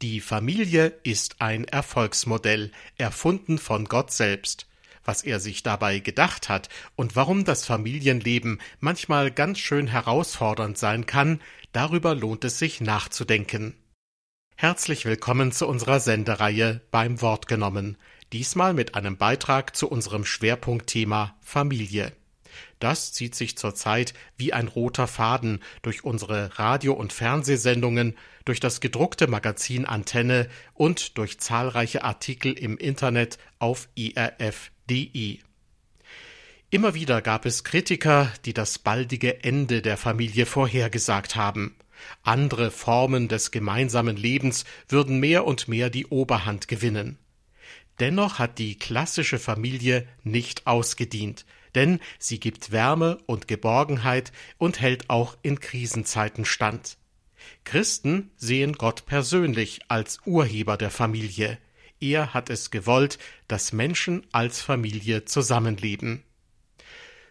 Die Familie ist ein Erfolgsmodell, erfunden von Gott selbst. Was er sich dabei gedacht hat und warum das Familienleben manchmal ganz schön herausfordernd sein kann, darüber lohnt es sich nachzudenken. Herzlich willkommen zu unserer Sendereihe beim Wort genommen, diesmal mit einem Beitrag zu unserem Schwerpunktthema Familie. Das zieht sich zurzeit wie ein roter Faden durch unsere Radio- und Fernsehsendungen, durch das gedruckte Magazin Antenne und durch zahlreiche Artikel im Internet auf irf.de. Immer wieder gab es Kritiker, die das baldige Ende der Familie vorhergesagt haben. Andere Formen des gemeinsamen Lebens würden mehr und mehr die Oberhand gewinnen. Dennoch hat die klassische Familie nicht ausgedient, denn sie gibt Wärme und Geborgenheit und hält auch in Krisenzeiten stand. Christen sehen Gott persönlich als Urheber der Familie. Er hat es gewollt, dass Menschen als Familie zusammenleben.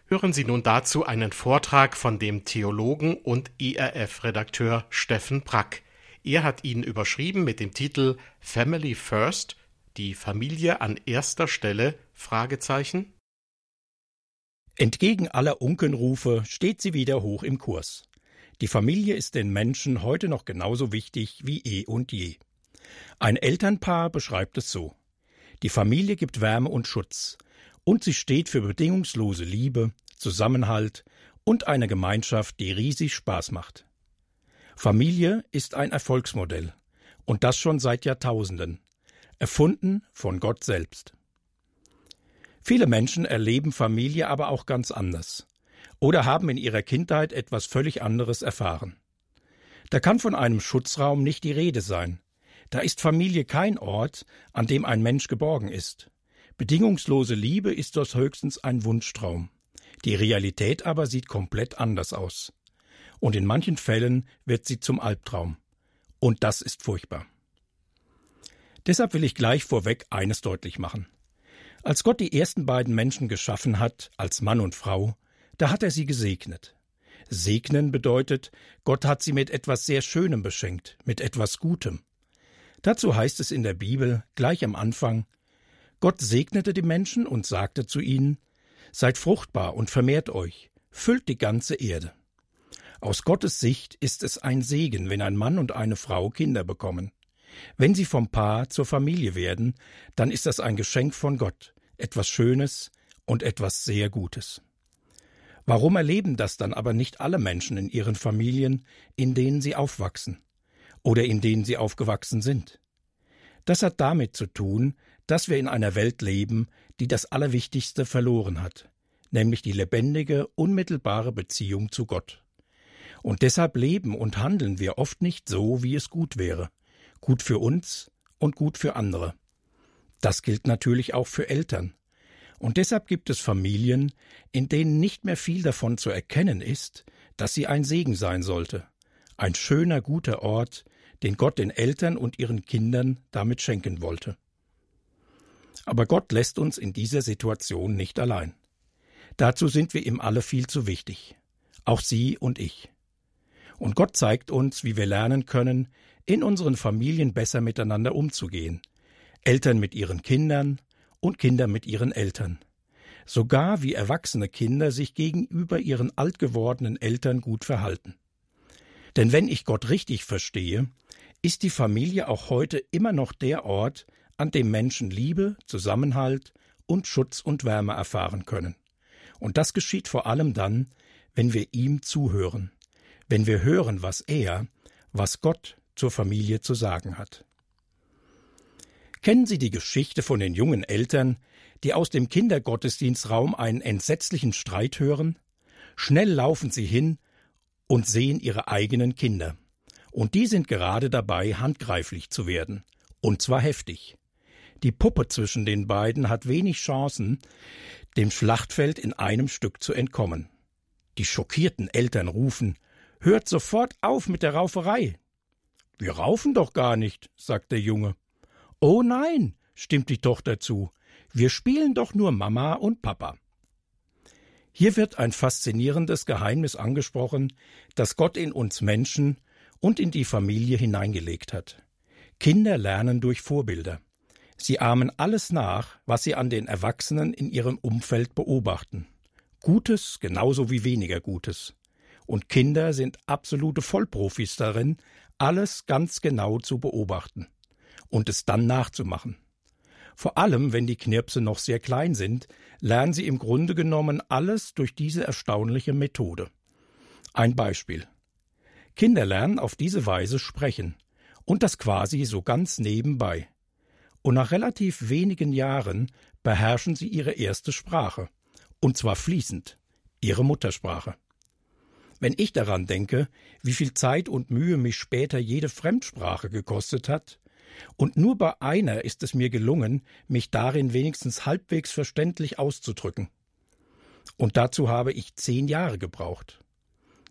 Hören Sie nun dazu einen Vortrag von dem Theologen und ERF-Redakteur Steffen Brack. Er hat ihn überschrieben mit dem Titel Family First, die Familie an erster Stelle? Fragezeichen. Entgegen aller Unkenrufe steht sie wieder hoch im Kurs. Die Familie ist den Menschen heute noch genauso wichtig wie eh und je. Ein Elternpaar beschreibt es so. Die Familie gibt Wärme und Schutz, und sie steht für bedingungslose Liebe, Zusammenhalt und eine Gemeinschaft, die riesig Spaß macht. Familie ist ein Erfolgsmodell, und das schon seit Jahrtausenden, erfunden von Gott selbst. Viele Menschen erleben Familie aber auch ganz anders oder haben in ihrer Kindheit etwas völlig anderes erfahren. Da kann von einem Schutzraum nicht die Rede sein. Da ist Familie kein Ort, an dem ein Mensch geborgen ist. Bedingungslose Liebe ist dort höchstens ein Wunschtraum. Die Realität aber sieht komplett anders aus. Und in manchen Fällen wird sie zum Albtraum. Und das ist furchtbar. Deshalb will ich gleich vorweg eines deutlich machen. Als Gott die ersten beiden Menschen geschaffen hat, als Mann und Frau, da hat er sie gesegnet. Segnen bedeutet, Gott hat sie mit etwas sehr Schönem beschenkt, mit etwas Gutem. Dazu heißt es in der Bibel gleich am Anfang Gott segnete die Menschen und sagte zu ihnen Seid fruchtbar und vermehrt euch, füllt die ganze Erde. Aus Gottes Sicht ist es ein Segen, wenn ein Mann und eine Frau Kinder bekommen. Wenn sie vom Paar zur Familie werden, dann ist das ein Geschenk von Gott, etwas Schönes und etwas sehr Gutes. Warum erleben das dann aber nicht alle Menschen in ihren Familien, in denen sie aufwachsen oder in denen sie aufgewachsen sind? Das hat damit zu tun, dass wir in einer Welt leben, die das Allerwichtigste verloren hat, nämlich die lebendige, unmittelbare Beziehung zu Gott. Und deshalb leben und handeln wir oft nicht so, wie es gut wäre gut für uns und gut für andere. Das gilt natürlich auch für Eltern. Und deshalb gibt es Familien, in denen nicht mehr viel davon zu erkennen ist, dass sie ein Segen sein sollte, ein schöner, guter Ort, den Gott den Eltern und ihren Kindern damit schenken wollte. Aber Gott lässt uns in dieser Situation nicht allein. Dazu sind wir ihm alle viel zu wichtig, auch Sie und ich. Und Gott zeigt uns, wie wir lernen können, in unseren Familien besser miteinander umzugehen. Eltern mit ihren Kindern und Kinder mit ihren Eltern. Sogar wie erwachsene Kinder sich gegenüber ihren alt gewordenen Eltern gut verhalten. Denn wenn ich Gott richtig verstehe, ist die Familie auch heute immer noch der Ort, an dem Menschen Liebe, Zusammenhalt und Schutz und Wärme erfahren können. Und das geschieht vor allem dann, wenn wir ihm zuhören, wenn wir hören, was er, was Gott zur Familie zu sagen hat. Kennen Sie die Geschichte von den jungen Eltern, die aus dem Kindergottesdienstraum einen entsetzlichen Streit hören? Schnell laufen sie hin und sehen ihre eigenen Kinder. Und die sind gerade dabei, handgreiflich zu werden. Und zwar heftig. Die Puppe zwischen den beiden hat wenig Chancen, dem Schlachtfeld in einem Stück zu entkommen. Die schockierten Eltern rufen Hört sofort auf mit der Rauferei. Wir raufen doch gar nicht, sagt der Junge. Oh nein, stimmt die Tochter zu. Wir spielen doch nur Mama und Papa. Hier wird ein faszinierendes Geheimnis angesprochen, das Gott in uns Menschen und in die Familie hineingelegt hat. Kinder lernen durch Vorbilder. Sie ahmen alles nach, was sie an den Erwachsenen in ihrem Umfeld beobachten. Gutes genauso wie weniger Gutes. Und Kinder sind absolute Vollprofis darin, alles ganz genau zu beobachten und es dann nachzumachen. Vor allem, wenn die Knirpse noch sehr klein sind, lernen sie im Grunde genommen alles durch diese erstaunliche Methode. Ein Beispiel. Kinder lernen auf diese Weise sprechen. Und das quasi so ganz nebenbei. Und nach relativ wenigen Jahren beherrschen sie ihre erste Sprache. Und zwar fließend. Ihre Muttersprache. Wenn ich daran denke, wie viel Zeit und Mühe mich später jede Fremdsprache gekostet hat, und nur bei einer ist es mir gelungen, mich darin wenigstens halbwegs verständlich auszudrücken. Und dazu habe ich zehn Jahre gebraucht.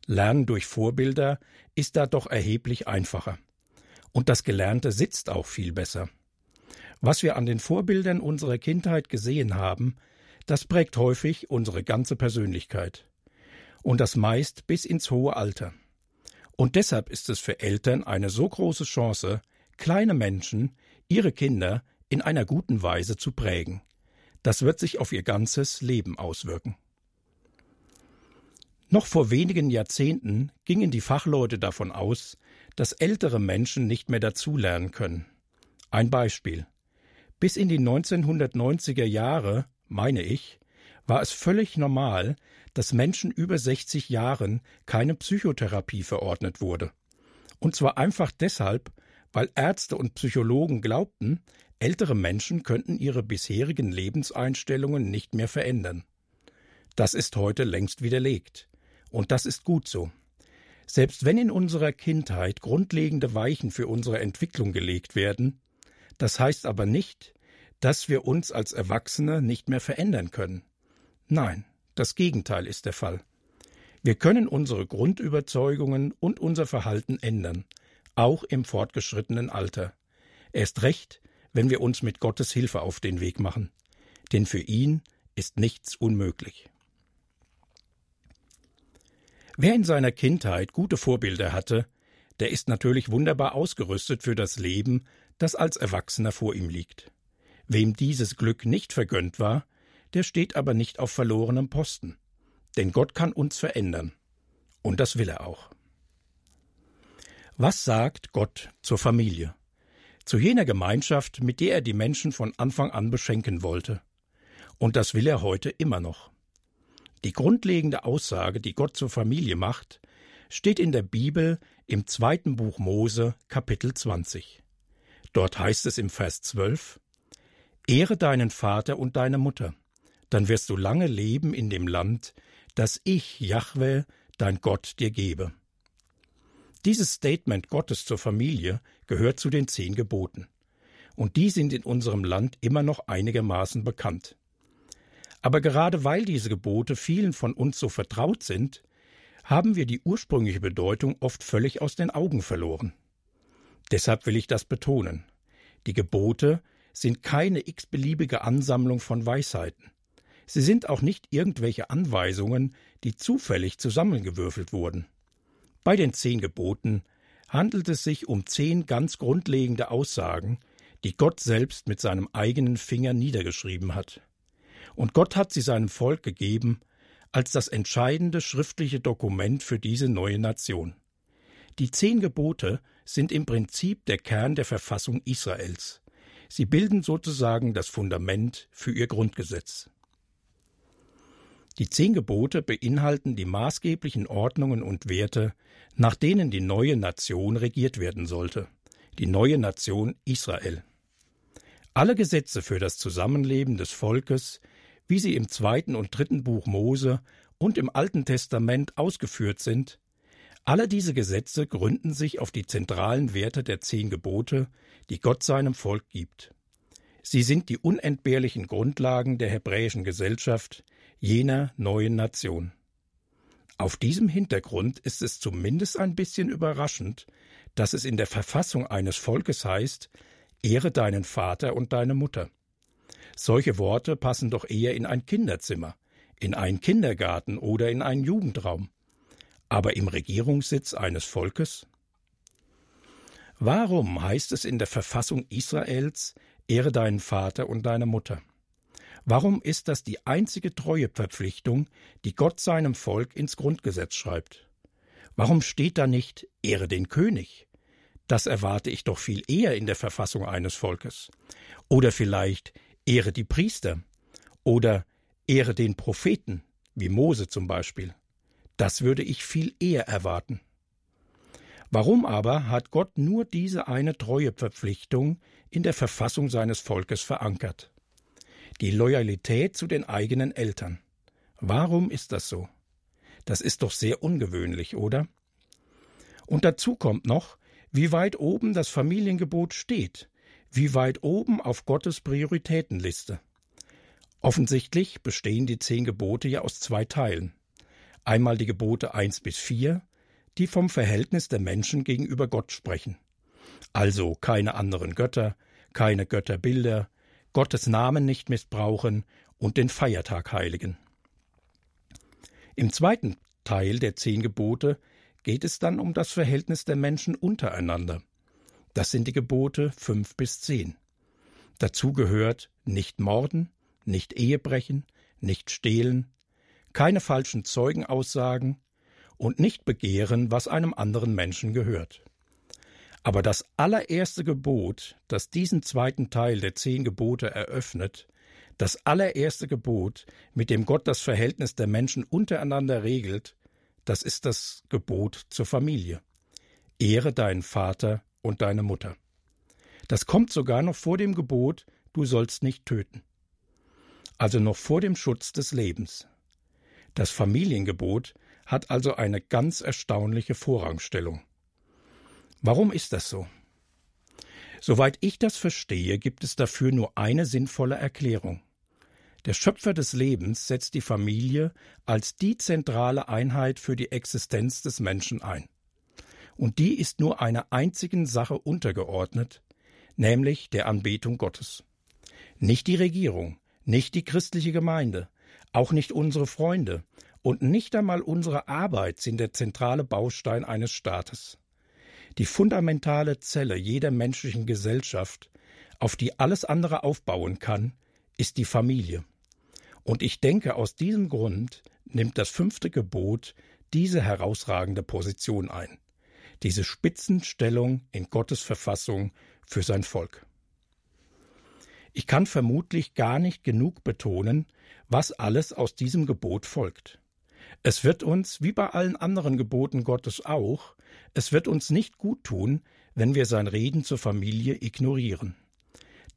Lernen durch Vorbilder ist da doch erheblich einfacher. Und das Gelernte sitzt auch viel besser. Was wir an den Vorbildern unserer Kindheit gesehen haben, das prägt häufig unsere ganze Persönlichkeit. Und das meist bis ins hohe Alter. Und deshalb ist es für Eltern eine so große Chance, kleine Menschen, ihre Kinder in einer guten Weise zu prägen. Das wird sich auf ihr ganzes Leben auswirken. Noch vor wenigen Jahrzehnten gingen die Fachleute davon aus, dass ältere Menschen nicht mehr dazulernen können. Ein Beispiel. Bis in die 1990er Jahre, meine ich, war es völlig normal, dass Menschen über 60 Jahren keine Psychotherapie verordnet wurde. Und zwar einfach deshalb, weil Ärzte und Psychologen glaubten, ältere Menschen könnten ihre bisherigen Lebenseinstellungen nicht mehr verändern. Das ist heute längst widerlegt. Und das ist gut so. Selbst wenn in unserer Kindheit grundlegende Weichen für unsere Entwicklung gelegt werden, das heißt aber nicht, dass wir uns als Erwachsene nicht mehr verändern können. Nein, das Gegenteil ist der Fall. Wir können unsere Grundüberzeugungen und unser Verhalten ändern, auch im fortgeschrittenen Alter. Erst recht, wenn wir uns mit Gottes Hilfe auf den Weg machen. Denn für ihn ist nichts unmöglich. Wer in seiner Kindheit gute Vorbilder hatte, der ist natürlich wunderbar ausgerüstet für das Leben, das als Erwachsener vor ihm liegt. Wem dieses Glück nicht vergönnt war, der steht aber nicht auf verlorenem Posten. Denn Gott kann uns verändern. Und das will er auch. Was sagt Gott zur Familie? Zu jener Gemeinschaft, mit der er die Menschen von Anfang an beschenken wollte. Und das will er heute immer noch. Die grundlegende Aussage, die Gott zur Familie macht, steht in der Bibel im zweiten Buch Mose, Kapitel 20. Dort heißt es im Vers 12: Ehre deinen Vater und deine Mutter, dann wirst du lange leben in dem Land, das ich, Jahwe, dein Gott, dir gebe. Dieses Statement Gottes zur Familie gehört zu den zehn Geboten. Und die sind in unserem Land immer noch einigermaßen bekannt. Aber gerade weil diese Gebote vielen von uns so vertraut sind, haben wir die ursprüngliche Bedeutung oft völlig aus den Augen verloren. Deshalb will ich das betonen. Die Gebote sind keine x-beliebige Ansammlung von Weisheiten. Sie sind auch nicht irgendwelche Anweisungen, die zufällig zusammengewürfelt wurden. Bei den zehn Geboten handelt es sich um zehn ganz grundlegende Aussagen, die Gott selbst mit seinem eigenen Finger niedergeschrieben hat. Und Gott hat sie seinem Volk gegeben als das entscheidende schriftliche Dokument für diese neue Nation. Die zehn Gebote sind im Prinzip der Kern der Verfassung Israels. Sie bilden sozusagen das Fundament für ihr Grundgesetz. Die zehn Gebote beinhalten die maßgeblichen Ordnungen und Werte, nach denen die neue Nation regiert werden sollte, die neue Nation Israel. Alle Gesetze für das Zusammenleben des Volkes, wie sie im zweiten und dritten Buch Mose und im Alten Testament ausgeführt sind, alle diese Gesetze gründen sich auf die zentralen Werte der zehn Gebote, die Gott seinem Volk gibt. Sie sind die unentbehrlichen Grundlagen der hebräischen Gesellschaft, jener neuen Nation. Auf diesem Hintergrund ist es zumindest ein bisschen überraschend, dass es in der Verfassung eines Volkes heißt, Ehre deinen Vater und deine Mutter. Solche Worte passen doch eher in ein Kinderzimmer, in einen Kindergarten oder in einen Jugendraum. Aber im Regierungssitz eines Volkes? Warum heißt es in der Verfassung Israels, Ehre deinen Vater und deine Mutter? Warum ist das die einzige Treueverpflichtung, die Gott seinem Volk ins Grundgesetz schreibt? Warum steht da nicht Ehre den König? Das erwarte ich doch viel eher in der Verfassung eines Volkes. Oder vielleicht Ehre die Priester. Oder Ehre den Propheten, wie Mose zum Beispiel. Das würde ich viel eher erwarten. Warum aber hat Gott nur diese eine Treueverpflichtung in der Verfassung seines Volkes verankert? Die Loyalität zu den eigenen Eltern. Warum ist das so? Das ist doch sehr ungewöhnlich, oder? Und dazu kommt noch, wie weit oben das Familiengebot steht, wie weit oben auf Gottes Prioritätenliste. Offensichtlich bestehen die zehn Gebote ja aus zwei Teilen. Einmal die Gebote eins bis vier, die vom Verhältnis der Menschen gegenüber Gott sprechen. Also keine anderen Götter, keine Götterbilder, Gottes Namen nicht missbrauchen und den Feiertag heiligen. Im zweiten Teil der zehn Gebote geht es dann um das Verhältnis der Menschen untereinander. Das sind die Gebote fünf bis zehn. Dazu gehört nicht morden, nicht Ehebrechen, nicht stehlen, keine falschen Zeugenaussagen und nicht begehren, was einem anderen Menschen gehört. Aber das allererste Gebot, das diesen zweiten Teil der zehn Gebote eröffnet, das allererste Gebot, mit dem Gott das Verhältnis der Menschen untereinander regelt, das ist das Gebot zur Familie. Ehre deinen Vater und deine Mutter. Das kommt sogar noch vor dem Gebot, du sollst nicht töten also noch vor dem Schutz des Lebens. Das Familiengebot hat also eine ganz erstaunliche Vorrangstellung. Warum ist das so? Soweit ich das verstehe, gibt es dafür nur eine sinnvolle Erklärung. Der Schöpfer des Lebens setzt die Familie als die zentrale Einheit für die Existenz des Menschen ein. Und die ist nur einer einzigen Sache untergeordnet, nämlich der Anbetung Gottes. Nicht die Regierung, nicht die christliche Gemeinde, auch nicht unsere Freunde und nicht einmal unsere Arbeit sind der zentrale Baustein eines Staates. Die fundamentale Zelle jeder menschlichen Gesellschaft, auf die alles andere aufbauen kann, ist die Familie. Und ich denke, aus diesem Grund nimmt das fünfte Gebot diese herausragende Position ein, diese Spitzenstellung in Gottes Verfassung für sein Volk. Ich kann vermutlich gar nicht genug betonen, was alles aus diesem Gebot folgt. Es wird uns, wie bei allen anderen Geboten Gottes auch, es wird uns nicht gut tun, wenn wir sein Reden zur Familie ignorieren.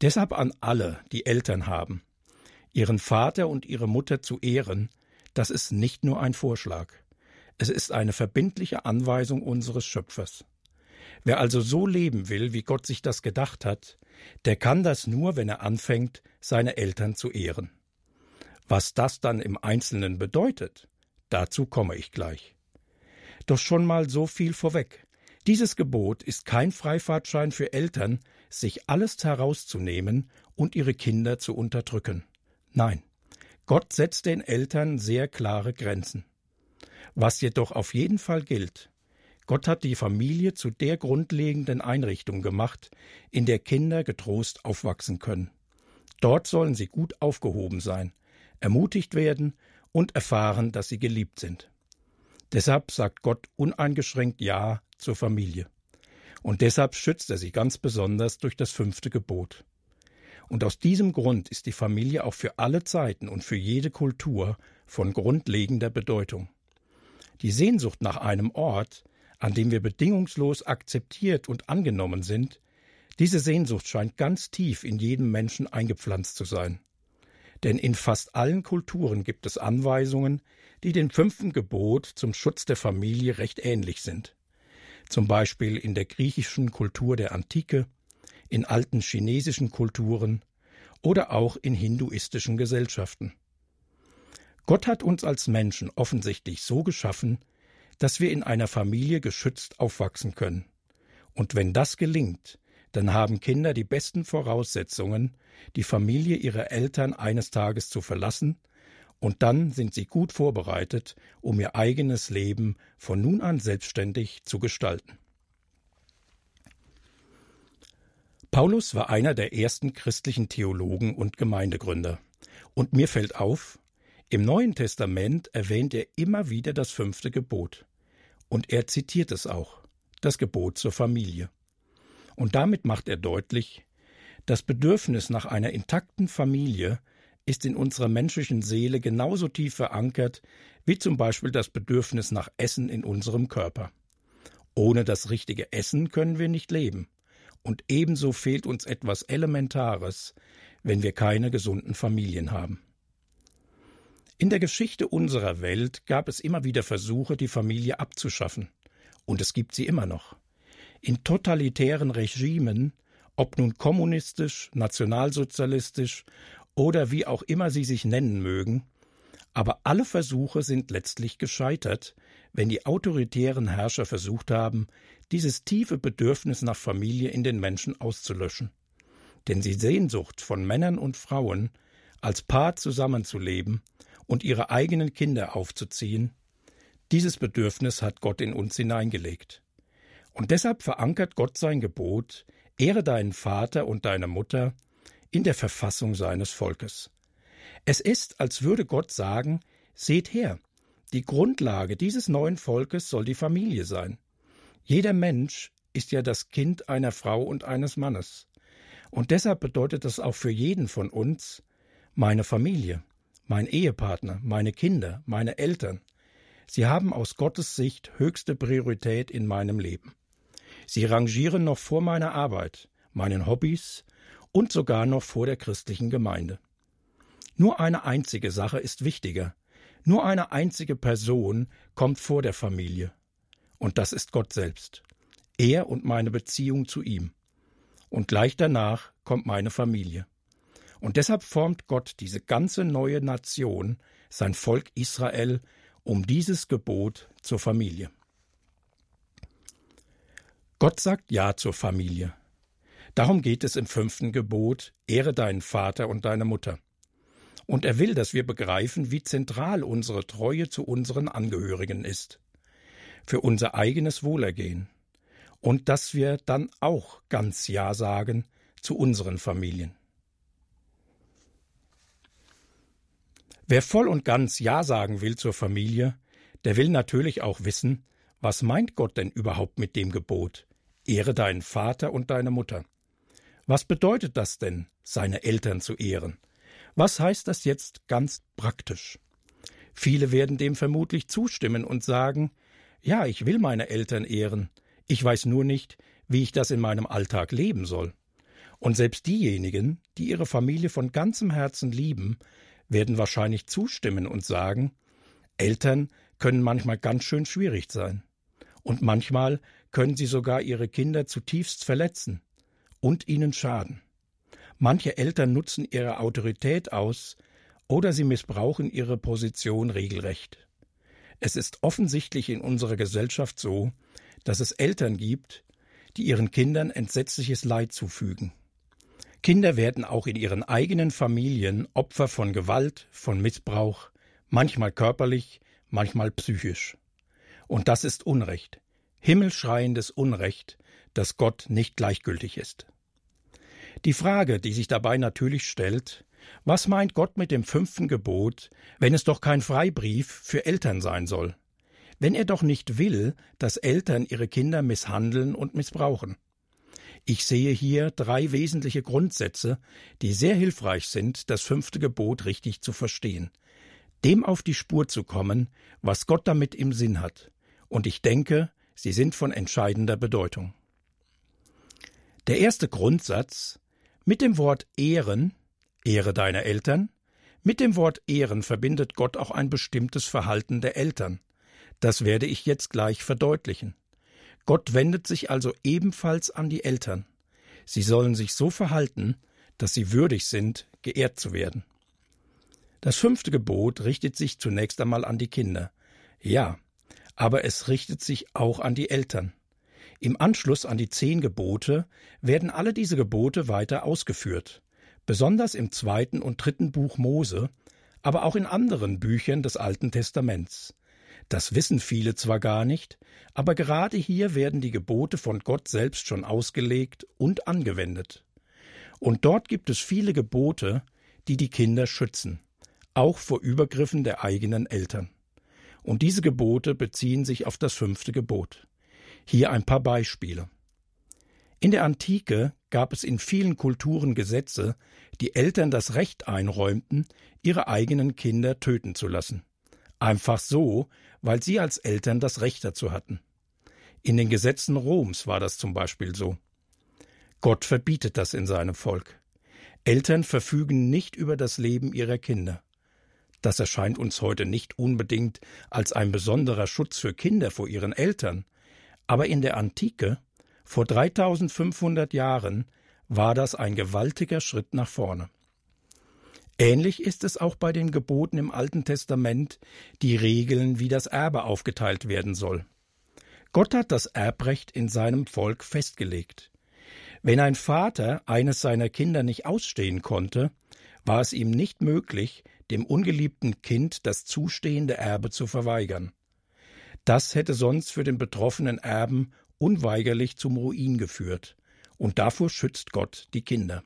Deshalb an alle, die Eltern haben, ihren Vater und ihre Mutter zu ehren, das ist nicht nur ein Vorschlag. Es ist eine verbindliche Anweisung unseres Schöpfers. Wer also so leben will, wie Gott sich das gedacht hat, der kann das nur, wenn er anfängt, seine Eltern zu ehren. Was das dann im Einzelnen bedeutet, dazu komme ich gleich. Doch schon mal so viel vorweg. Dieses Gebot ist kein Freifahrtschein für Eltern, sich alles herauszunehmen und ihre Kinder zu unterdrücken. Nein, Gott setzt den Eltern sehr klare Grenzen. Was jedoch auf jeden Fall gilt, Gott hat die Familie zu der grundlegenden Einrichtung gemacht, in der Kinder getrost aufwachsen können. Dort sollen sie gut aufgehoben sein, ermutigt werden und erfahren, dass sie geliebt sind. Deshalb sagt Gott uneingeschränkt Ja zur Familie. Und deshalb schützt er sie ganz besonders durch das fünfte Gebot. Und aus diesem Grund ist die Familie auch für alle Zeiten und für jede Kultur von grundlegender Bedeutung. Die Sehnsucht nach einem Ort, an dem wir bedingungslos akzeptiert und angenommen sind, diese Sehnsucht scheint ganz tief in jedem Menschen eingepflanzt zu sein. Denn in fast allen Kulturen gibt es Anweisungen, die dem fünften Gebot zum Schutz der Familie recht ähnlich sind. Zum Beispiel in der griechischen Kultur der Antike, in alten chinesischen Kulturen oder auch in hinduistischen Gesellschaften. Gott hat uns als Menschen offensichtlich so geschaffen, dass wir in einer Familie geschützt aufwachsen können. Und wenn das gelingt, dann haben Kinder die besten Voraussetzungen, die Familie ihrer Eltern eines Tages zu verlassen, und dann sind sie gut vorbereitet, um ihr eigenes Leben von nun an selbstständig zu gestalten. Paulus war einer der ersten christlichen Theologen und Gemeindegründer. Und mir fällt auf, im Neuen Testament erwähnt er immer wieder das fünfte Gebot. Und er zitiert es auch, das Gebot zur Familie. Und damit macht er deutlich, das Bedürfnis nach einer intakten Familie ist in unserer menschlichen Seele genauso tief verankert wie zum Beispiel das Bedürfnis nach Essen in unserem Körper. Ohne das richtige Essen können wir nicht leben. Und ebenso fehlt uns etwas Elementares, wenn wir keine gesunden Familien haben. In der Geschichte unserer Welt gab es immer wieder Versuche, die Familie abzuschaffen. Und es gibt sie immer noch. In totalitären Regimen, ob nun kommunistisch, nationalsozialistisch oder wie auch immer sie sich nennen mögen, aber alle Versuche sind letztlich gescheitert, wenn die autoritären Herrscher versucht haben, dieses tiefe Bedürfnis nach Familie in den Menschen auszulöschen. Denn die Sehnsucht von Männern und Frauen, als Paar zusammenzuleben und ihre eigenen Kinder aufzuziehen, dieses Bedürfnis hat Gott in uns hineingelegt. Und deshalb verankert Gott sein Gebot, Ehre deinen Vater und deine Mutter, in der Verfassung seines Volkes. Es ist, als würde Gott sagen, seht her, die Grundlage dieses neuen Volkes soll die Familie sein. Jeder Mensch ist ja das Kind einer Frau und eines Mannes. Und deshalb bedeutet das auch für jeden von uns meine Familie, mein Ehepartner, meine Kinder, meine Eltern. Sie haben aus Gottes Sicht höchste Priorität in meinem Leben. Sie rangieren noch vor meiner Arbeit, meinen Hobbys und sogar noch vor der christlichen Gemeinde. Nur eine einzige Sache ist wichtiger. Nur eine einzige Person kommt vor der Familie. Und das ist Gott selbst. Er und meine Beziehung zu ihm. Und gleich danach kommt meine Familie. Und deshalb formt Gott diese ganze neue Nation, sein Volk Israel, um dieses Gebot zur Familie. Gott sagt Ja zur Familie. Darum geht es im fünften Gebot, Ehre deinen Vater und deine Mutter. Und er will, dass wir begreifen, wie zentral unsere Treue zu unseren Angehörigen ist. Für unser eigenes Wohlergehen. Und dass wir dann auch ganz Ja sagen zu unseren Familien. Wer voll und ganz Ja sagen will zur Familie, der will natürlich auch wissen, was meint Gott denn überhaupt mit dem Gebot? Ehre deinen Vater und deine Mutter. Was bedeutet das denn, seine Eltern zu ehren? Was heißt das jetzt ganz praktisch? Viele werden dem vermutlich zustimmen und sagen, ja, ich will meine Eltern ehren, ich weiß nur nicht, wie ich das in meinem Alltag leben soll. Und selbst diejenigen, die ihre Familie von ganzem Herzen lieben, werden wahrscheinlich zustimmen und sagen, Eltern können manchmal ganz schön schwierig sein. Und manchmal können sie sogar ihre Kinder zutiefst verletzen und ihnen schaden. Manche Eltern nutzen ihre Autorität aus oder sie missbrauchen ihre Position regelrecht. Es ist offensichtlich in unserer Gesellschaft so, dass es Eltern gibt, die ihren Kindern entsetzliches Leid zufügen. Kinder werden auch in ihren eigenen Familien Opfer von Gewalt, von Missbrauch, manchmal körperlich, manchmal psychisch. Und das ist Unrecht, himmelschreiendes Unrecht, dass Gott nicht gleichgültig ist. Die Frage, die sich dabei natürlich stellt, was meint Gott mit dem fünften Gebot, wenn es doch kein Freibrief für Eltern sein soll? Wenn er doch nicht will, dass Eltern ihre Kinder misshandeln und missbrauchen? Ich sehe hier drei wesentliche Grundsätze, die sehr hilfreich sind, das fünfte Gebot richtig zu verstehen, dem auf die Spur zu kommen, was Gott damit im Sinn hat. Und ich denke, sie sind von entscheidender Bedeutung. Der erste Grundsatz mit dem Wort Ehren, Ehre deiner Eltern, mit dem Wort Ehren verbindet Gott auch ein bestimmtes Verhalten der Eltern. Das werde ich jetzt gleich verdeutlichen. Gott wendet sich also ebenfalls an die Eltern. Sie sollen sich so verhalten, dass sie würdig sind, geehrt zu werden. Das fünfte Gebot richtet sich zunächst einmal an die Kinder. Ja, aber es richtet sich auch an die Eltern. Im Anschluss an die zehn Gebote werden alle diese Gebote weiter ausgeführt, besonders im zweiten und dritten Buch Mose, aber auch in anderen Büchern des Alten Testaments. Das wissen viele zwar gar nicht, aber gerade hier werden die Gebote von Gott selbst schon ausgelegt und angewendet. Und dort gibt es viele Gebote, die die Kinder schützen, auch vor Übergriffen der eigenen Eltern. Und diese Gebote beziehen sich auf das fünfte Gebot. Hier ein paar Beispiele. In der Antike gab es in vielen Kulturen Gesetze, die Eltern das Recht einräumten, ihre eigenen Kinder töten zu lassen. Einfach so, weil sie als Eltern das Recht dazu hatten. In den Gesetzen Roms war das zum Beispiel so. Gott verbietet das in seinem Volk. Eltern verfügen nicht über das Leben ihrer Kinder. Das erscheint uns heute nicht unbedingt als ein besonderer Schutz für Kinder vor ihren Eltern, aber in der Antike, vor 3500 Jahren, war das ein gewaltiger Schritt nach vorne. Ähnlich ist es auch bei den Geboten im Alten Testament, die regeln, wie das Erbe aufgeteilt werden soll. Gott hat das Erbrecht in seinem Volk festgelegt. Wenn ein Vater eines seiner Kinder nicht ausstehen konnte, war es ihm nicht möglich, dem ungeliebten Kind das zustehende Erbe zu verweigern. Das hätte sonst für den betroffenen Erben unweigerlich zum Ruin geführt, und davor schützt Gott die Kinder.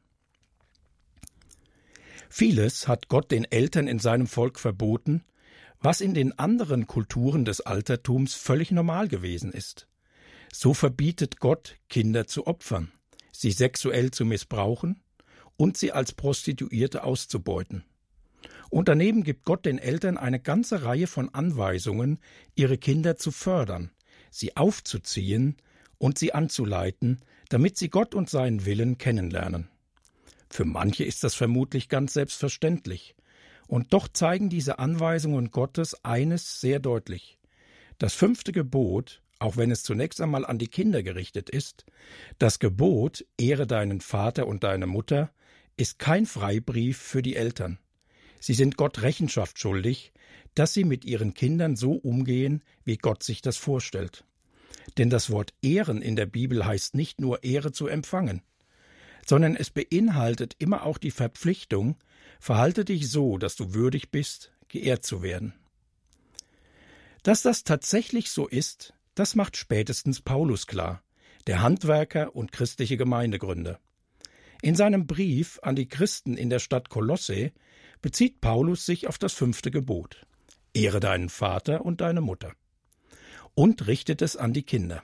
Vieles hat Gott den Eltern in seinem Volk verboten, was in den anderen Kulturen des Altertums völlig normal gewesen ist. So verbietet Gott, Kinder zu opfern, sie sexuell zu missbrauchen und sie als Prostituierte auszubeuten. Und daneben gibt Gott den Eltern eine ganze Reihe von Anweisungen, ihre Kinder zu fördern, sie aufzuziehen und sie anzuleiten, damit sie Gott und seinen Willen kennenlernen. Für manche ist das vermutlich ganz selbstverständlich. Und doch zeigen diese Anweisungen Gottes eines sehr deutlich. Das fünfte Gebot, auch wenn es zunächst einmal an die Kinder gerichtet ist, das Gebot, ehre deinen Vater und deine Mutter, ist kein Freibrief für die Eltern. Sie sind Gott Rechenschaft schuldig, dass sie mit ihren Kindern so umgehen, wie Gott sich das vorstellt. Denn das Wort Ehren in der Bibel heißt nicht nur Ehre zu empfangen sondern es beinhaltet immer auch die Verpflichtung, verhalte dich so, dass du würdig bist, geehrt zu werden. Dass das tatsächlich so ist, das macht spätestens Paulus klar, der Handwerker und christliche Gemeindegründer. In seinem Brief an die Christen in der Stadt Kolosse bezieht Paulus sich auf das fünfte Gebot. Ehre deinen Vater und deine Mutter. Und richtet es an die Kinder.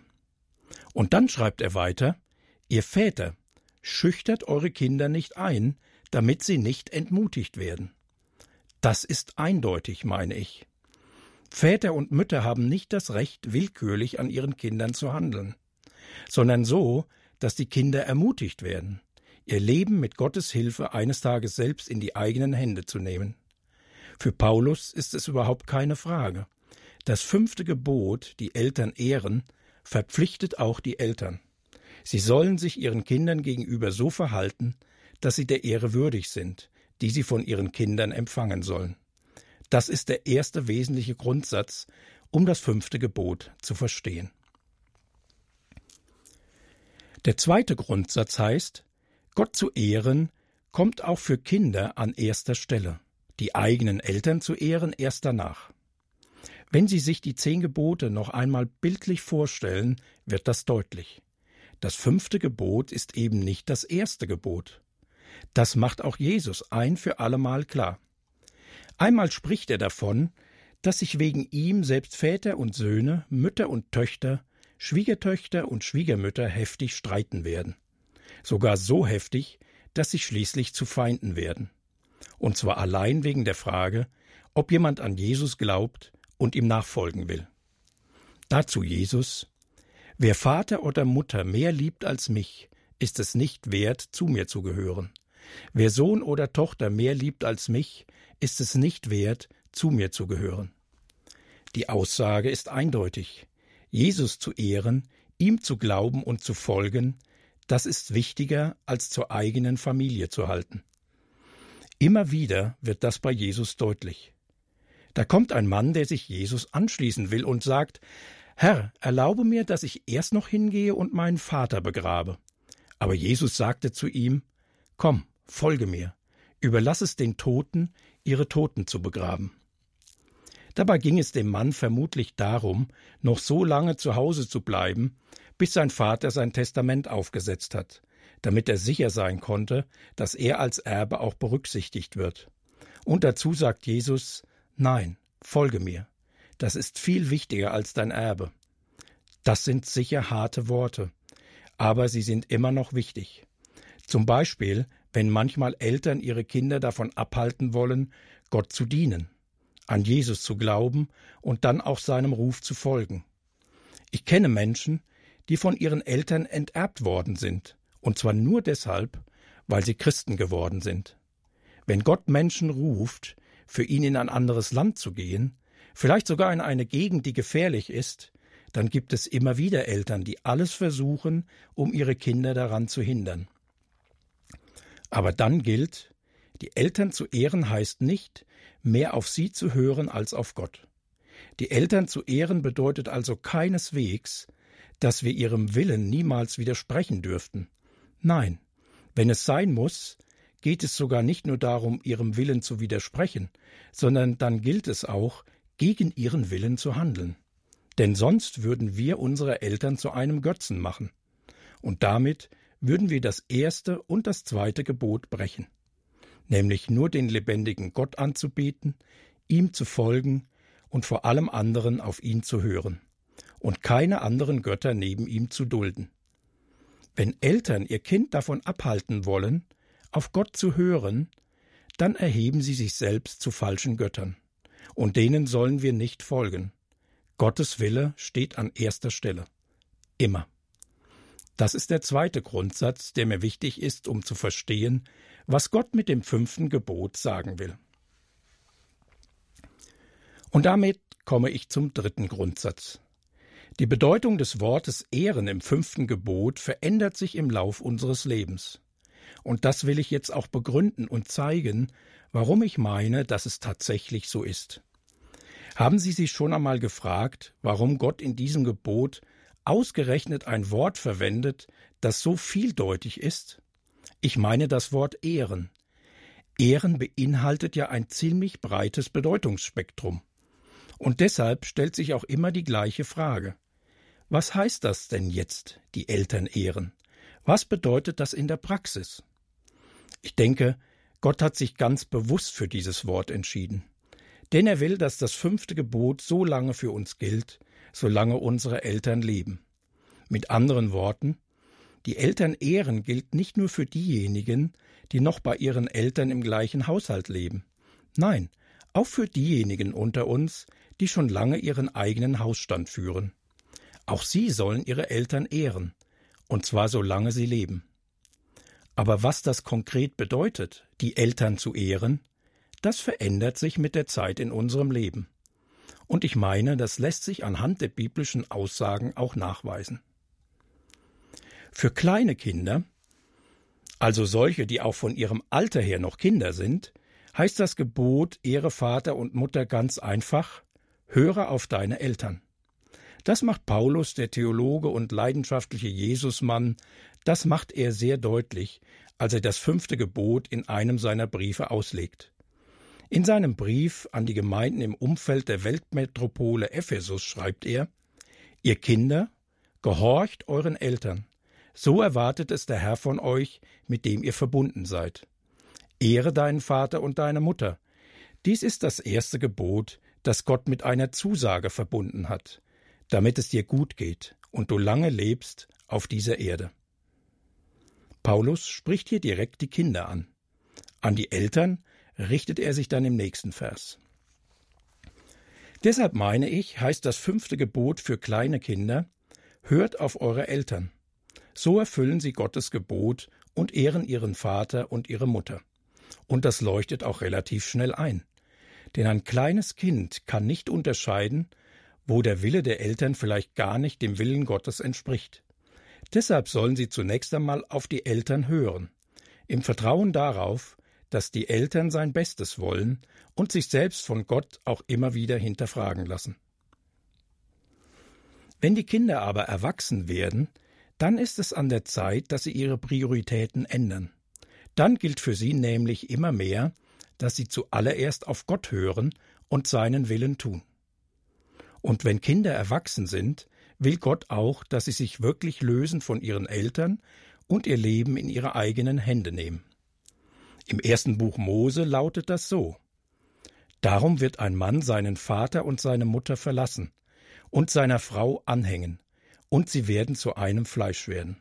Und dann schreibt er weiter, ihr Väter, Schüchtert eure Kinder nicht ein, damit sie nicht entmutigt werden. Das ist eindeutig, meine ich. Väter und Mütter haben nicht das Recht, willkürlich an ihren Kindern zu handeln, sondern so, dass die Kinder ermutigt werden, ihr Leben mit Gottes Hilfe eines Tages selbst in die eigenen Hände zu nehmen. Für Paulus ist es überhaupt keine Frage. Das fünfte Gebot, die Eltern ehren, verpflichtet auch die Eltern. Sie sollen sich ihren Kindern gegenüber so verhalten, dass sie der Ehre würdig sind, die sie von ihren Kindern empfangen sollen. Das ist der erste wesentliche Grundsatz, um das fünfte Gebot zu verstehen. Der zweite Grundsatz heißt, Gott zu ehren kommt auch für Kinder an erster Stelle, die eigenen Eltern zu ehren erst danach. Wenn Sie sich die zehn Gebote noch einmal bildlich vorstellen, wird das deutlich. Das fünfte Gebot ist eben nicht das erste Gebot. Das macht auch Jesus ein für allemal klar. Einmal spricht er davon, dass sich wegen ihm selbst Väter und Söhne, Mütter und Töchter, Schwiegertöchter und Schwiegermütter heftig streiten werden. Sogar so heftig, dass sie schließlich zu Feinden werden. Und zwar allein wegen der Frage, ob jemand an Jesus glaubt und ihm nachfolgen will. Dazu Jesus Wer Vater oder Mutter mehr liebt als mich, ist es nicht wert, zu mir zu gehören. Wer Sohn oder Tochter mehr liebt als mich, ist es nicht wert, zu mir zu gehören. Die Aussage ist eindeutig. Jesus zu ehren, ihm zu glauben und zu folgen, das ist wichtiger, als zur eigenen Familie zu halten. Immer wieder wird das bei Jesus deutlich. Da kommt ein Mann, der sich Jesus anschließen will und sagt, Herr, erlaube mir, dass ich erst noch hingehe und meinen Vater begrabe. Aber Jesus sagte zu ihm, Komm, folge mir, überlass es den Toten, ihre Toten zu begraben. Dabei ging es dem Mann vermutlich darum, noch so lange zu Hause zu bleiben, bis sein Vater sein Testament aufgesetzt hat, damit er sicher sein konnte, dass er als Erbe auch berücksichtigt wird. Und dazu sagt Jesus Nein, folge mir. Das ist viel wichtiger als dein Erbe. Das sind sicher harte Worte, aber sie sind immer noch wichtig. Zum Beispiel, wenn manchmal Eltern ihre Kinder davon abhalten wollen, Gott zu dienen an Jesus zu glauben und dann auch seinem Ruf zu folgen. Ich kenne Menschen, die von ihren Eltern enterbt worden sind, und zwar nur deshalb, weil sie Christen geworden sind. Wenn Gott Menschen ruft, für ihn in ein anderes Land zu gehen, vielleicht sogar in eine Gegend, die gefährlich ist, dann gibt es immer wieder Eltern, die alles versuchen, um ihre Kinder daran zu hindern. Aber dann gilt, die Eltern zu ehren heißt nicht, mehr auf sie zu hören als auf Gott. Die Eltern zu ehren bedeutet also keineswegs, dass wir ihrem Willen niemals widersprechen dürften. Nein, wenn es sein muss, geht es sogar nicht nur darum, ihrem Willen zu widersprechen, sondern dann gilt es auch, gegen ihren Willen zu handeln. Denn sonst würden wir unsere Eltern zu einem Götzen machen. Und damit würden wir das erste und das zweite Gebot brechen nämlich nur den lebendigen Gott anzubeten, ihm zu folgen und vor allem anderen auf ihn zu hören und keine anderen Götter neben ihm zu dulden. Wenn Eltern ihr Kind davon abhalten wollen, auf Gott zu hören, dann erheben sie sich selbst zu falschen Göttern, und denen sollen wir nicht folgen. Gottes Wille steht an erster Stelle. Immer. Das ist der zweite Grundsatz, der mir wichtig ist, um zu verstehen, was Gott mit dem fünften Gebot sagen will. Und damit komme ich zum dritten Grundsatz. Die Bedeutung des Wortes Ehren im fünften Gebot verändert sich im Lauf unseres Lebens. Und das will ich jetzt auch begründen und zeigen, warum ich meine, dass es tatsächlich so ist. Haben Sie sich schon einmal gefragt, warum Gott in diesem Gebot ausgerechnet ein Wort verwendet, das so vieldeutig ist? Ich meine das Wort Ehren. Ehren beinhaltet ja ein ziemlich breites Bedeutungsspektrum. Und deshalb stellt sich auch immer die gleiche Frage. Was heißt das denn jetzt, die Eltern ehren? Was bedeutet das in der Praxis? Ich denke, Gott hat sich ganz bewusst für dieses Wort entschieden. Denn er will, dass das fünfte Gebot so lange für uns gilt, solange unsere Eltern leben. Mit anderen Worten, die Eltern ehren gilt nicht nur für diejenigen, die noch bei ihren Eltern im gleichen Haushalt leben. Nein, auch für diejenigen unter uns, die schon lange ihren eigenen Hausstand führen. Auch sie sollen ihre Eltern ehren, und zwar solange sie leben. Aber was das konkret bedeutet, die Eltern zu ehren, das verändert sich mit der Zeit in unserem Leben. Und ich meine, das lässt sich anhand der biblischen Aussagen auch nachweisen. Für kleine Kinder, also solche, die auch von ihrem Alter her noch Kinder sind, heißt das Gebot Ehre Vater und Mutter ganz einfach Höre auf deine Eltern. Das macht Paulus, der Theologe und leidenschaftliche Jesusmann, das macht er sehr deutlich, als er das fünfte Gebot in einem seiner Briefe auslegt. In seinem Brief an die Gemeinden im Umfeld der Weltmetropole Ephesus schreibt er Ihr Kinder, gehorcht euren Eltern, so erwartet es der Herr von euch, mit dem ihr verbunden seid. Ehre deinen Vater und deine Mutter. Dies ist das erste Gebot, das Gott mit einer Zusage verbunden hat, damit es dir gut geht und du lange lebst auf dieser Erde. Paulus spricht hier direkt die Kinder an. An die Eltern richtet er sich dann im nächsten Vers. Deshalb meine ich, heißt das fünfte Gebot für kleine Kinder, hört auf eure Eltern. So erfüllen sie Gottes Gebot und ehren ihren Vater und ihre Mutter. Und das leuchtet auch relativ schnell ein. Denn ein kleines Kind kann nicht unterscheiden, wo der Wille der Eltern vielleicht gar nicht dem Willen Gottes entspricht. Deshalb sollen sie zunächst einmal auf die Eltern hören, im Vertrauen darauf, dass die Eltern sein Bestes wollen und sich selbst von Gott auch immer wieder hinterfragen lassen. Wenn die Kinder aber erwachsen werden, dann ist es an der Zeit, dass sie ihre Prioritäten ändern. Dann gilt für sie nämlich immer mehr, dass sie zuallererst auf Gott hören und seinen Willen tun. Und wenn Kinder erwachsen sind, will Gott auch, dass sie sich wirklich lösen von ihren Eltern und ihr Leben in ihre eigenen Hände nehmen. Im ersten Buch Mose lautet das so Darum wird ein Mann seinen Vater und seine Mutter verlassen und seiner Frau anhängen, und sie werden zu einem Fleisch werden.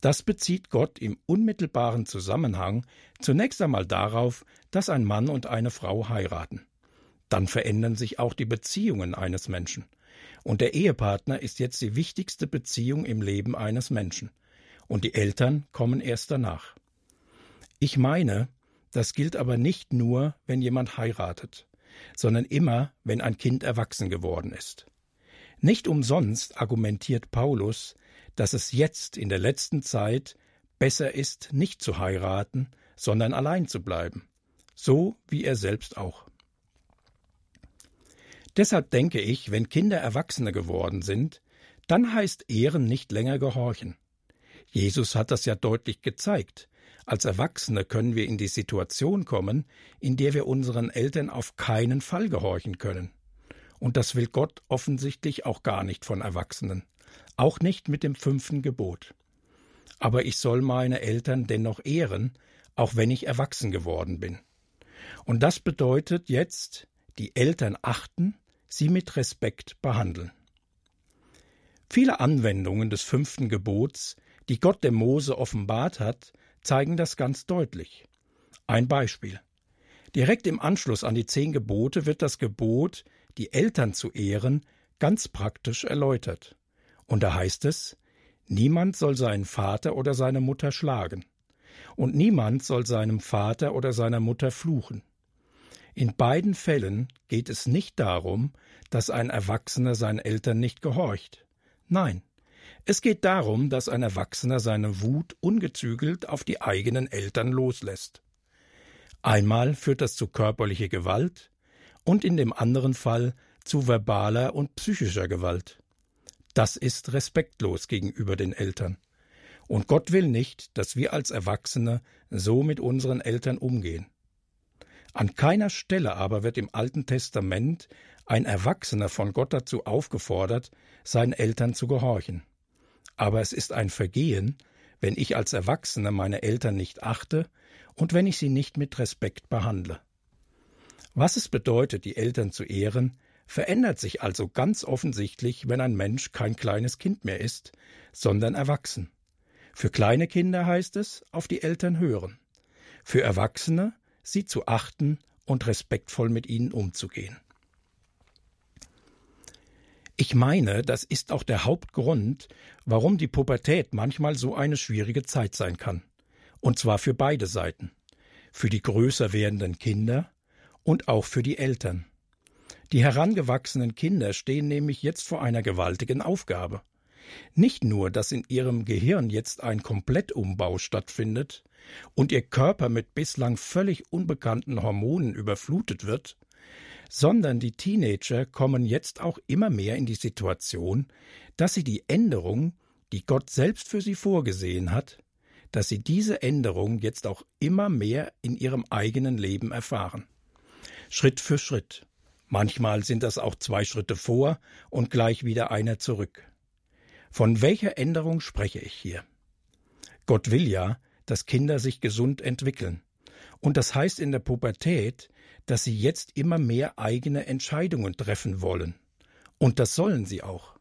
Das bezieht Gott im unmittelbaren Zusammenhang zunächst einmal darauf, dass ein Mann und eine Frau heiraten. Dann verändern sich auch die Beziehungen eines Menschen. Und der Ehepartner ist jetzt die wichtigste Beziehung im Leben eines Menschen. Und die Eltern kommen erst danach. Ich meine, das gilt aber nicht nur, wenn jemand heiratet, sondern immer, wenn ein Kind erwachsen geworden ist. Nicht umsonst argumentiert Paulus, dass es jetzt in der letzten Zeit besser ist, nicht zu heiraten, sondern allein zu bleiben, so wie er selbst auch. Deshalb denke ich, wenn Kinder Erwachsene geworden sind, dann heißt Ehren nicht länger gehorchen. Jesus hat das ja deutlich gezeigt. Als Erwachsene können wir in die Situation kommen, in der wir unseren Eltern auf keinen Fall gehorchen können. Und das will Gott offensichtlich auch gar nicht von Erwachsenen, auch nicht mit dem fünften Gebot. Aber ich soll meine Eltern dennoch ehren, auch wenn ich erwachsen geworden bin. Und das bedeutet jetzt, die Eltern achten, sie mit Respekt behandeln. Viele Anwendungen des fünften Gebots, die Gott dem Mose offenbart hat, zeigen das ganz deutlich. Ein Beispiel. Direkt im Anschluss an die zehn Gebote wird das Gebot, die Eltern zu ehren, ganz praktisch erläutert. Und da heißt es, niemand soll seinen Vater oder seine Mutter schlagen, und niemand soll seinem Vater oder seiner Mutter fluchen. In beiden Fällen geht es nicht darum, dass ein Erwachsener seinen Eltern nicht gehorcht. Nein, es geht darum, dass ein Erwachsener seine Wut ungezügelt auf die eigenen Eltern loslässt. Einmal führt das zu körperlicher Gewalt und in dem anderen Fall zu verbaler und psychischer Gewalt. Das ist respektlos gegenüber den Eltern. Und Gott will nicht, dass wir als Erwachsene so mit unseren Eltern umgehen. An keiner Stelle aber wird im Alten Testament ein Erwachsener von Gott dazu aufgefordert, seinen Eltern zu gehorchen. Aber es ist ein Vergehen, wenn ich als Erwachsener meine Eltern nicht achte und wenn ich sie nicht mit Respekt behandle. Was es bedeutet, die Eltern zu ehren, verändert sich also ganz offensichtlich, wenn ein Mensch kein kleines Kind mehr ist, sondern erwachsen. Für kleine Kinder heißt es, auf die Eltern hören. Für Erwachsene sie zu achten und respektvoll mit ihnen umzugehen. Ich meine, das ist auch der Hauptgrund, warum die Pubertät manchmal so eine schwierige Zeit sein kann. Und zwar für beide Seiten. Für die größer werdenden Kinder und auch für die Eltern. Die herangewachsenen Kinder stehen nämlich jetzt vor einer gewaltigen Aufgabe. Nicht nur, dass in ihrem Gehirn jetzt ein Komplettumbau stattfindet, und ihr Körper mit bislang völlig unbekannten Hormonen überflutet wird, sondern die Teenager kommen jetzt auch immer mehr in die Situation, dass sie die Änderung, die Gott selbst für sie vorgesehen hat, dass sie diese Änderung jetzt auch immer mehr in ihrem eigenen Leben erfahren. Schritt für Schritt. Manchmal sind das auch zwei Schritte vor und gleich wieder einer zurück. Von welcher Änderung spreche ich hier? Gott will ja, dass Kinder sich gesund entwickeln. Und das heißt in der Pubertät, dass sie jetzt immer mehr eigene Entscheidungen treffen wollen. Und das sollen sie auch.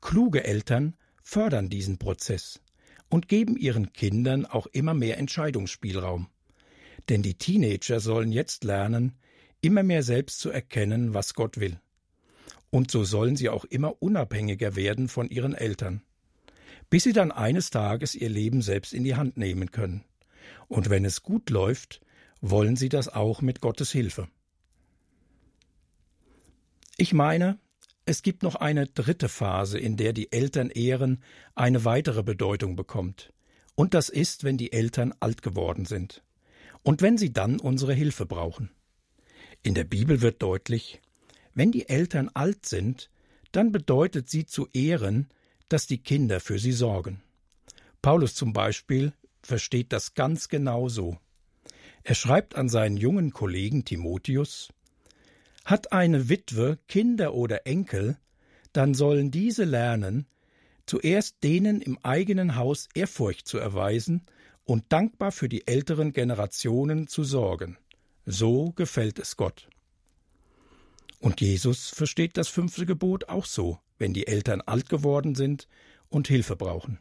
Kluge Eltern fördern diesen Prozess und geben ihren Kindern auch immer mehr Entscheidungsspielraum. Denn die Teenager sollen jetzt lernen, immer mehr selbst zu erkennen, was Gott will. Und so sollen sie auch immer unabhängiger werden von ihren Eltern bis sie dann eines Tages ihr Leben selbst in die Hand nehmen können. Und wenn es gut läuft, wollen sie das auch mit Gottes Hilfe. Ich meine, es gibt noch eine dritte Phase, in der die Elternehren eine weitere Bedeutung bekommt. Und das ist, wenn die Eltern alt geworden sind. Und wenn sie dann unsere Hilfe brauchen. In der Bibel wird deutlich, wenn die Eltern alt sind, dann bedeutet sie zu ehren, dass die Kinder für sie sorgen. Paulus zum Beispiel versteht das ganz genau so. Er schreibt an seinen jungen Kollegen Timotheus Hat eine Witwe Kinder oder Enkel, dann sollen diese lernen, zuerst denen im eigenen Haus Ehrfurcht zu erweisen und dankbar für die älteren Generationen zu sorgen. So gefällt es Gott. Und Jesus versteht das fünfte Gebot auch so, wenn die Eltern alt geworden sind und Hilfe brauchen.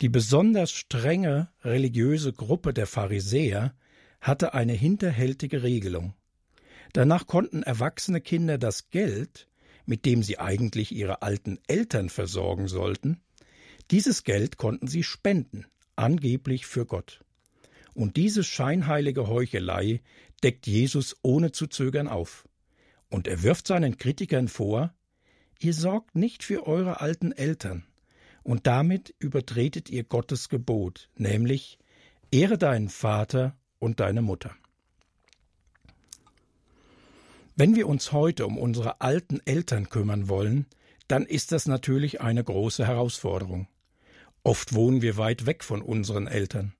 Die besonders strenge religiöse Gruppe der Pharisäer hatte eine hinterhältige Regelung. Danach konnten erwachsene Kinder das Geld, mit dem sie eigentlich ihre alten Eltern versorgen sollten, dieses Geld konnten sie spenden, angeblich für Gott. Und diese scheinheilige Heuchelei deckt Jesus ohne zu zögern auf. Und er wirft seinen Kritikern vor, ihr sorgt nicht für eure alten Eltern, und damit übertretet ihr Gottes Gebot, nämlich Ehre deinen Vater und deine Mutter. Wenn wir uns heute um unsere alten Eltern kümmern wollen, dann ist das natürlich eine große Herausforderung. Oft wohnen wir weit weg von unseren Eltern.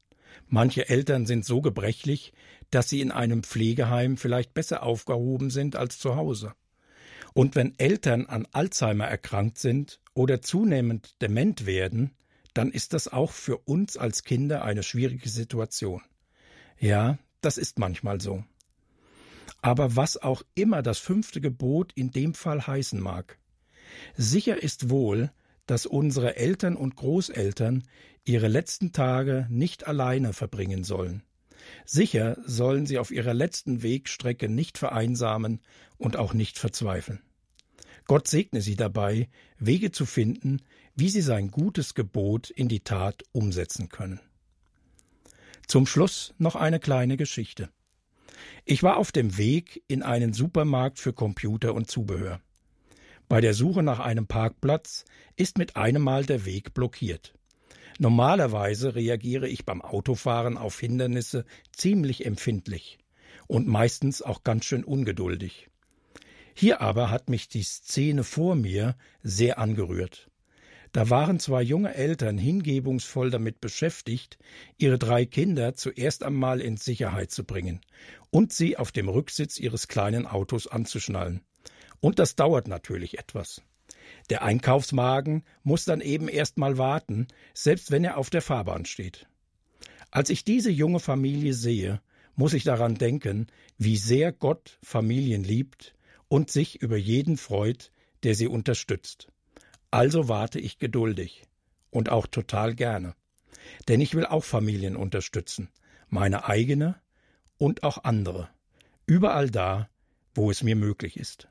Manche Eltern sind so gebrechlich, dass sie in einem Pflegeheim vielleicht besser aufgehoben sind als zu Hause. Und wenn Eltern an Alzheimer erkrankt sind oder zunehmend dement werden, dann ist das auch für uns als Kinder eine schwierige Situation. Ja, das ist manchmal so. Aber was auch immer das fünfte Gebot in dem Fall heißen mag, sicher ist wohl, dass unsere Eltern und Großeltern ihre letzten Tage nicht alleine verbringen sollen. Sicher sollen sie auf ihrer letzten Wegstrecke nicht vereinsamen und auch nicht verzweifeln. Gott segne sie dabei, Wege zu finden, wie sie sein gutes Gebot in die Tat umsetzen können. Zum Schluss noch eine kleine Geschichte. Ich war auf dem Weg in einen Supermarkt für Computer und Zubehör. Bei der Suche nach einem Parkplatz ist mit einem Mal der Weg blockiert. Normalerweise reagiere ich beim Autofahren auf Hindernisse ziemlich empfindlich und meistens auch ganz schön ungeduldig. Hier aber hat mich die Szene vor mir sehr angerührt. Da waren zwei junge Eltern hingebungsvoll damit beschäftigt, ihre drei Kinder zuerst einmal in Sicherheit zu bringen und sie auf dem Rücksitz ihres kleinen Autos anzuschnallen. Und das dauert natürlich etwas. Der Einkaufswagen muss dann eben erst mal warten, selbst wenn er auf der Fahrbahn steht. Als ich diese junge Familie sehe, muss ich daran denken, wie sehr Gott Familien liebt und sich über jeden freut, der sie unterstützt. Also warte ich geduldig und auch total gerne. Denn ich will auch Familien unterstützen, meine eigene und auch andere, überall da, wo es mir möglich ist.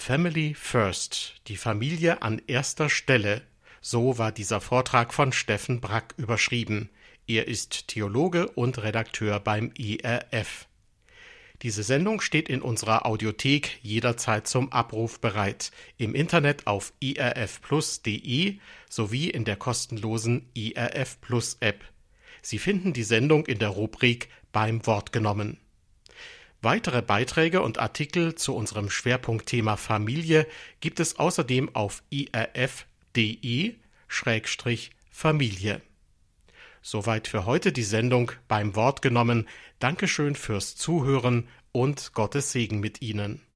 Family First, die Familie an erster Stelle, so war dieser Vortrag von Steffen Brack überschrieben. Er ist Theologe und Redakteur beim IRF. Diese Sendung steht in unserer Audiothek jederzeit zum Abruf bereit, im Internet auf irfplus.de sowie in der kostenlosen IRF Plus App. Sie finden die Sendung in der Rubrik Beim Wort genommen. Weitere Beiträge und Artikel zu unserem Schwerpunktthema Familie gibt es außerdem auf irf.de-familie. Soweit für heute die Sendung beim Wort genommen. Dankeschön fürs Zuhören und Gottes Segen mit Ihnen.